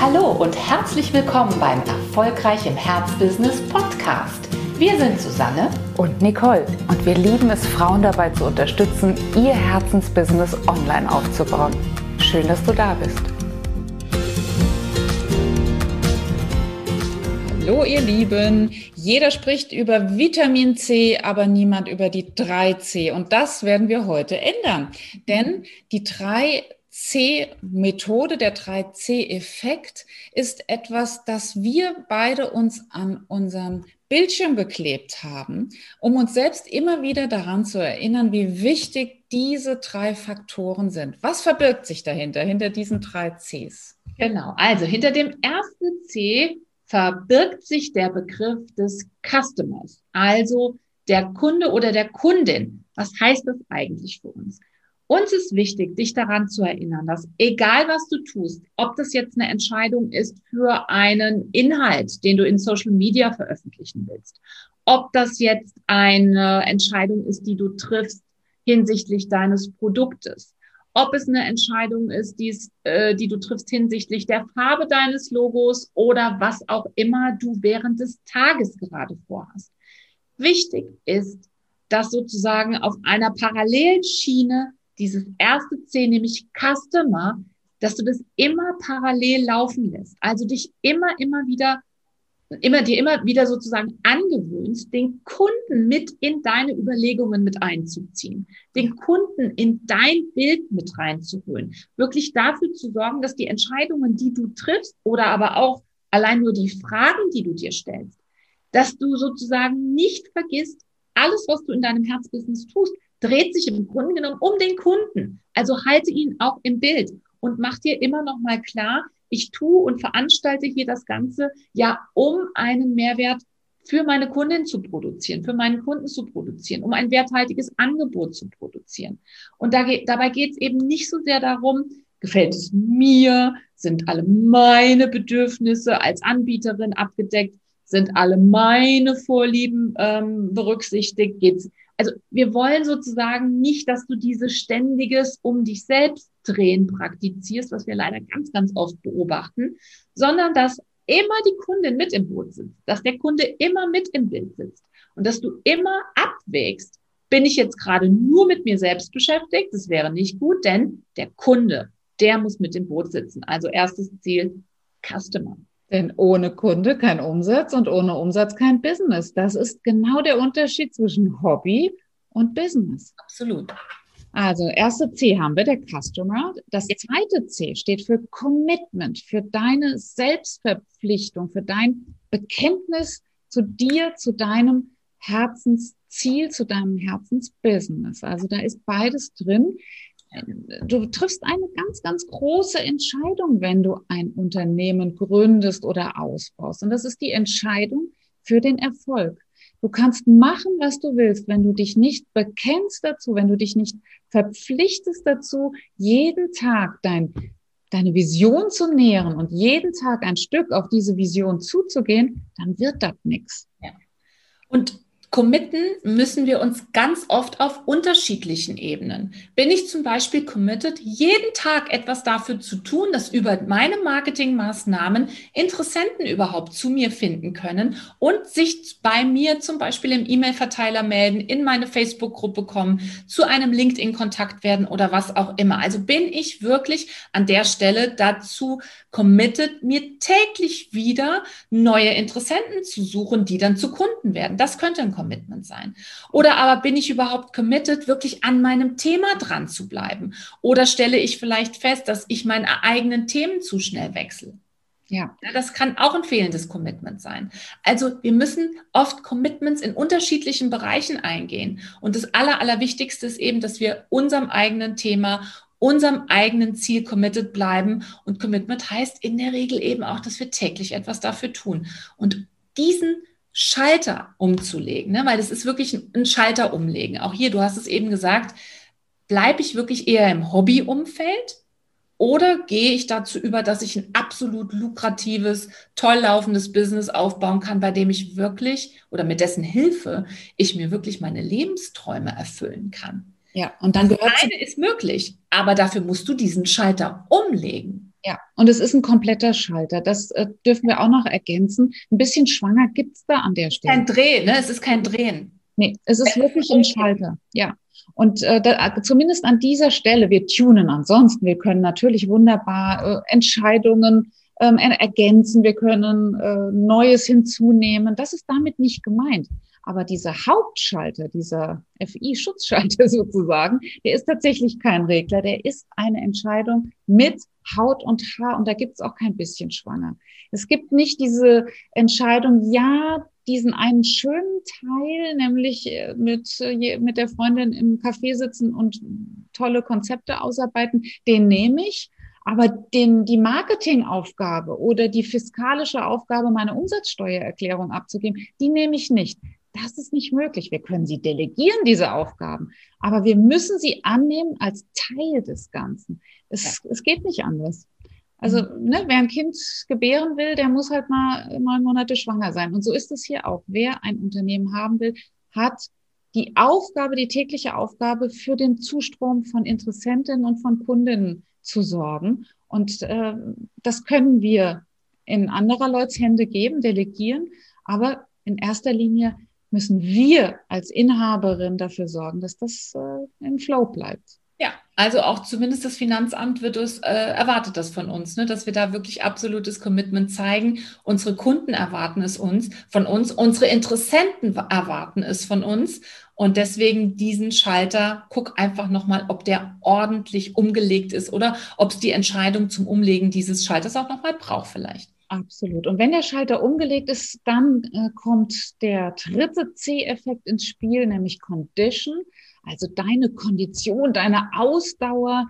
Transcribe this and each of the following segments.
Hallo und herzlich willkommen beim Erfolgreich im Herzbusiness Podcast. Wir sind Susanne und Nicole und wir lieben es, Frauen dabei zu unterstützen, ihr Herzensbusiness online aufzubauen. Schön, dass du da bist. Hallo ihr Lieben, jeder spricht über Vitamin C, aber niemand über die 3C und das werden wir heute ändern, denn die 3 C-Methode, der 3C-Effekt, ist etwas, das wir beide uns an unserem Bildschirm beklebt haben, um uns selbst immer wieder daran zu erinnern, wie wichtig diese drei Faktoren sind. Was verbirgt sich dahinter, hinter diesen drei Cs? Genau, also hinter dem ersten C verbirgt sich der Begriff des Customers, also der Kunde oder der Kundin. Was heißt das eigentlich für uns? Uns ist wichtig, dich daran zu erinnern, dass egal was du tust, ob das jetzt eine Entscheidung ist für einen Inhalt, den du in Social Media veröffentlichen willst, ob das jetzt eine Entscheidung ist, die du triffst hinsichtlich deines Produktes, ob es eine Entscheidung ist, die's, äh, die du triffst hinsichtlich der Farbe deines Logos oder was auch immer du während des Tages gerade vorhast. Wichtig ist, dass sozusagen auf einer Parallelschiene dieses erste C, nämlich Customer, dass du das immer parallel laufen lässt. Also dich immer, immer wieder, immer dir immer wieder sozusagen angewöhnst, den Kunden mit in deine Überlegungen mit einzuziehen, den Kunden in dein Bild mit reinzuholen, wirklich dafür zu sorgen, dass die Entscheidungen, die du triffst oder aber auch allein nur die Fragen, die du dir stellst, dass du sozusagen nicht vergisst, alles, was du in deinem Herzbusiness tust, dreht sich im Grunde genommen um den Kunden. Also halte ihn auch im Bild und mach dir immer noch mal klar, ich tue und veranstalte hier das Ganze ja, um einen Mehrwert für meine Kundin zu produzieren, für meinen Kunden zu produzieren, um ein werthaltiges Angebot zu produzieren. Und da, dabei geht es eben nicht so sehr darum, gefällt es mir, sind alle meine Bedürfnisse als Anbieterin abgedeckt, sind alle meine Vorlieben ähm, berücksichtigt, geht's also wir wollen sozusagen nicht, dass du dieses ständiges um dich selbst drehen praktizierst, was wir leider ganz, ganz oft beobachten, sondern dass immer die Kundin mit im Boot sitzt, dass der Kunde immer mit im Bild sitzt und dass du immer abwägst, bin ich jetzt gerade nur mit mir selbst beschäftigt? Das wäre nicht gut, denn der Kunde, der muss mit im Boot sitzen. Also erstes Ziel, Customer. Denn ohne Kunde kein Umsatz und ohne Umsatz kein Business. Das ist genau der Unterschied zwischen Hobby und Business. Absolut. Also, erste C haben wir, der Customer. Das zweite C steht für Commitment, für deine Selbstverpflichtung, für dein Bekenntnis zu dir, zu deinem Herzensziel, zu deinem Herzensbusiness. Also, da ist beides drin du triffst eine ganz, ganz große Entscheidung, wenn du ein Unternehmen gründest oder ausbaust. Und das ist die Entscheidung für den Erfolg. Du kannst machen, was du willst, wenn du dich nicht bekennst dazu, wenn du dich nicht verpflichtest dazu, jeden Tag dein, deine Vision zu nähren und jeden Tag ein Stück auf diese Vision zuzugehen, dann wird das nichts. Ja. Und Committen müssen wir uns ganz oft auf unterschiedlichen Ebenen. Bin ich zum Beispiel committed, jeden Tag etwas dafür zu tun, dass über meine Marketingmaßnahmen Interessenten überhaupt zu mir finden können und sich bei mir zum Beispiel im E-Mail-Verteiler melden, in meine Facebook-Gruppe kommen, zu einem LinkedIn-Kontakt werden oder was auch immer. Also bin ich wirklich an der Stelle dazu committed, mir täglich wieder neue Interessenten zu suchen, die dann zu Kunden werden. Das könnte ein Commitment sein. Oder aber bin ich überhaupt committed, wirklich an meinem Thema dran zu bleiben? Oder stelle ich vielleicht fest, dass ich meine eigenen Themen zu schnell wechsle? Ja. ja. Das kann auch ein fehlendes Commitment sein. Also wir müssen oft Commitments in unterschiedlichen Bereichen eingehen. Und das Aller, Allerwichtigste ist eben, dass wir unserem eigenen Thema, unserem eigenen Ziel committed bleiben. Und Commitment heißt in der Regel eben auch, dass wir täglich etwas dafür tun. Und diesen Schalter umzulegen, ne? weil das ist wirklich ein, ein Schalter umlegen. Auch hier, du hast es eben gesagt, bleibe ich wirklich eher im Hobbyumfeld oder gehe ich dazu über, dass ich ein absolut lukratives, toll laufendes Business aufbauen kann, bei dem ich wirklich oder mit dessen Hilfe ich mir wirklich meine Lebensträume erfüllen kann. Ja, und dann gehört eine ist möglich, aber dafür musst du diesen Schalter umlegen. Ja, und es ist ein kompletter Schalter. Das äh, dürfen wir auch noch ergänzen. Ein bisschen schwanger gibt's da an der Stelle. Kein Drehen, ne? Es ist kein Drehen. Nee, es ist wirklich ein Schalter. Ja. Und äh, da, zumindest an dieser Stelle, wir tunen ansonsten, wir können natürlich wunderbar äh, Entscheidungen ähm, ergänzen, wir können äh, Neues hinzunehmen. Das ist damit nicht gemeint. Aber dieser Hauptschalter, dieser FI-Schutzschalter sozusagen, der ist tatsächlich kein Regler, der ist eine Entscheidung mit Haut und Haar und da gibt es auch kein bisschen schwanger. Es gibt nicht diese Entscheidung, ja, diesen einen schönen Teil, nämlich äh, mit, äh, mit der Freundin im Café sitzen und tolle Konzepte ausarbeiten, den nehme ich. Aber den, die Marketingaufgabe oder die fiskalische Aufgabe, meine Umsatzsteuererklärung abzugeben, die nehme ich nicht. Das ist nicht möglich. Wir können sie delegieren, diese Aufgaben, aber wir müssen sie annehmen als Teil des Ganzen. Es, ja. es geht nicht anders. Also, mhm. ne, wer ein Kind gebären will, der muss halt mal neun Monate schwanger sein. Und so ist es hier auch. Wer ein Unternehmen haben will, hat die Aufgabe, die tägliche Aufgabe, für den Zustrom von Interessentinnen und von Kundinnen zu sorgen. Und äh, das können wir in anderer Leuts Hände geben, delegieren. Aber in erster Linie müssen wir als Inhaberin dafür sorgen, dass das äh, im Flow bleibt. Ja, also auch zumindest das Finanzamt wird es, äh, erwartet das von uns, ne, dass wir da wirklich absolutes Commitment zeigen. Unsere Kunden erwarten es uns von uns, unsere Interessenten erwarten es von uns. Und deswegen diesen Schalter, guck einfach nochmal, ob der ordentlich umgelegt ist oder ob es die Entscheidung zum Umlegen dieses Schalters auch nochmal braucht vielleicht. Absolut. Und wenn der Schalter umgelegt ist, dann äh, kommt der dritte C-Effekt ins Spiel, nämlich Condition, also deine Kondition, deine Ausdauer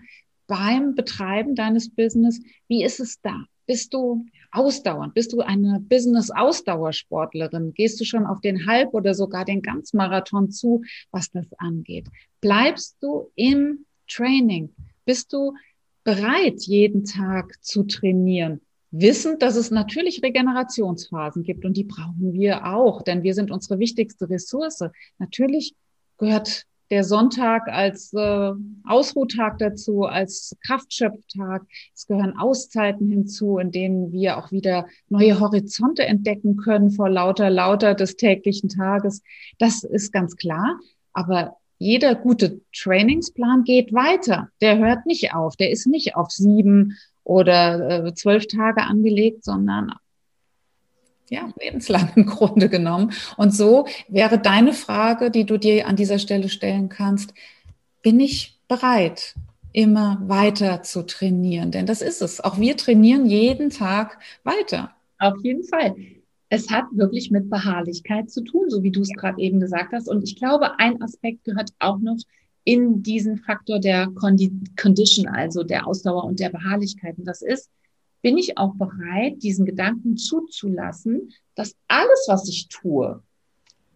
beim Betreiben deines Business. Wie ist es da? Bist du ausdauernd? Bist du eine Business-Ausdauersportlerin? Gehst du schon auf den Halb- oder sogar den Ganzmarathon zu, was das angeht? Bleibst du im Training? Bist du bereit, jeden Tag zu trainieren? Wissend, dass es natürlich Regenerationsphasen gibt und die brauchen wir auch, denn wir sind unsere wichtigste Ressource. Natürlich gehört der Sonntag als äh, Ausruhtag dazu, als Kraftschöpftag. Es gehören Auszeiten hinzu, in denen wir auch wieder neue Horizonte entdecken können vor lauter, lauter des täglichen Tages. Das ist ganz klar. Aber jeder gute Trainingsplan geht weiter. Der hört nicht auf. Der ist nicht auf sieben oder äh, zwölf Tage angelegt, sondern ja, lebenslang im Grunde genommen. Und so wäre deine Frage, die du dir an dieser Stelle stellen kannst, bin ich bereit, immer weiter zu trainieren? Denn das ist es. Auch wir trainieren jeden Tag weiter. Auf jeden Fall. Es hat wirklich mit Beharrlichkeit zu tun, so wie du es gerade eben gesagt hast. Und ich glaube, ein Aspekt gehört auch noch in diesen Faktor der Condition, also der Ausdauer und der Beharrlichkeit. Und das ist, bin ich auch bereit, diesen Gedanken zuzulassen, dass alles, was ich tue,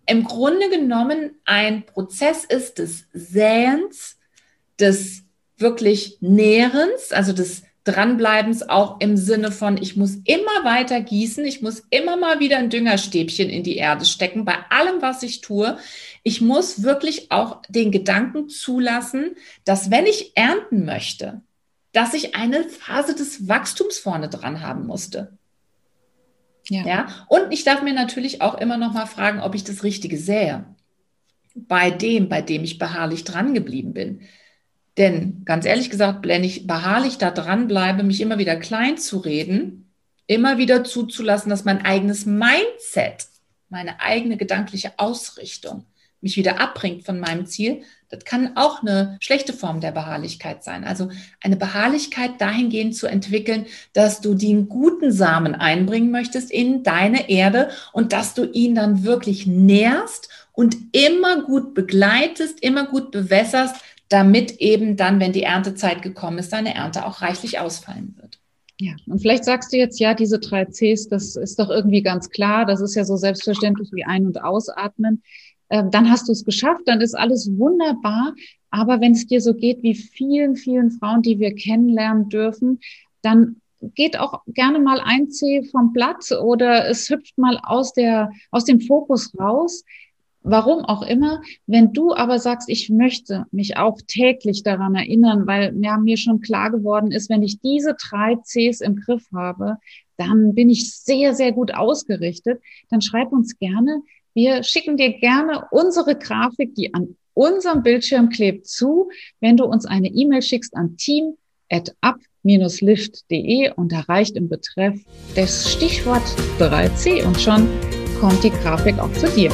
im Grunde genommen ein Prozess ist des Säens, des wirklich Nährens, also des Dranbleibens auch im Sinne von, ich muss immer weiter gießen, ich muss immer mal wieder ein Düngerstäbchen in die Erde stecken, bei allem, was ich tue. Ich muss wirklich auch den Gedanken zulassen, dass wenn ich ernten möchte, dass ich eine Phase des Wachstums vorne dran haben musste. Ja. ja. Und ich darf mir natürlich auch immer noch mal fragen, ob ich das Richtige sähe. Bei dem, bei dem ich beharrlich dran geblieben bin. Denn ganz ehrlich gesagt, wenn ich beharrlich da dran bleibe, mich immer wieder klein zu reden, immer wieder zuzulassen, dass mein eigenes Mindset, meine eigene gedankliche Ausrichtung mich wieder abbringt von meinem Ziel, das kann auch eine schlechte Form der Beharrlichkeit sein. Also eine Beharrlichkeit dahingehend zu entwickeln, dass du den guten Samen einbringen möchtest in deine Erde und dass du ihn dann wirklich nährst und immer gut begleitest, immer gut bewässerst, damit eben dann, wenn die Erntezeit gekommen ist, deine Ernte auch reichlich ausfallen wird. Ja, und vielleicht sagst du jetzt, ja, diese drei Cs, das ist doch irgendwie ganz klar, das ist ja so selbstverständlich wie Ein- und Ausatmen. Ähm, dann hast du es geschafft, dann ist alles wunderbar. Aber wenn es dir so geht wie vielen, vielen Frauen, die wir kennenlernen dürfen, dann geht auch gerne mal ein C vom Blatt oder es hüpft mal aus der, aus dem Fokus raus warum auch immer. Wenn du aber sagst, ich möchte mich auch täglich daran erinnern, weil ja, mir schon klar geworden ist, wenn ich diese drei Cs im Griff habe, dann bin ich sehr, sehr gut ausgerichtet. Dann schreib uns gerne. Wir schicken dir gerne unsere Grafik, die an unserem Bildschirm klebt, zu, wenn du uns eine E-Mail schickst an team at up-lift.de und erreicht im Betreff das Stichwort 3C und schon kommt die Grafik auch zu dir.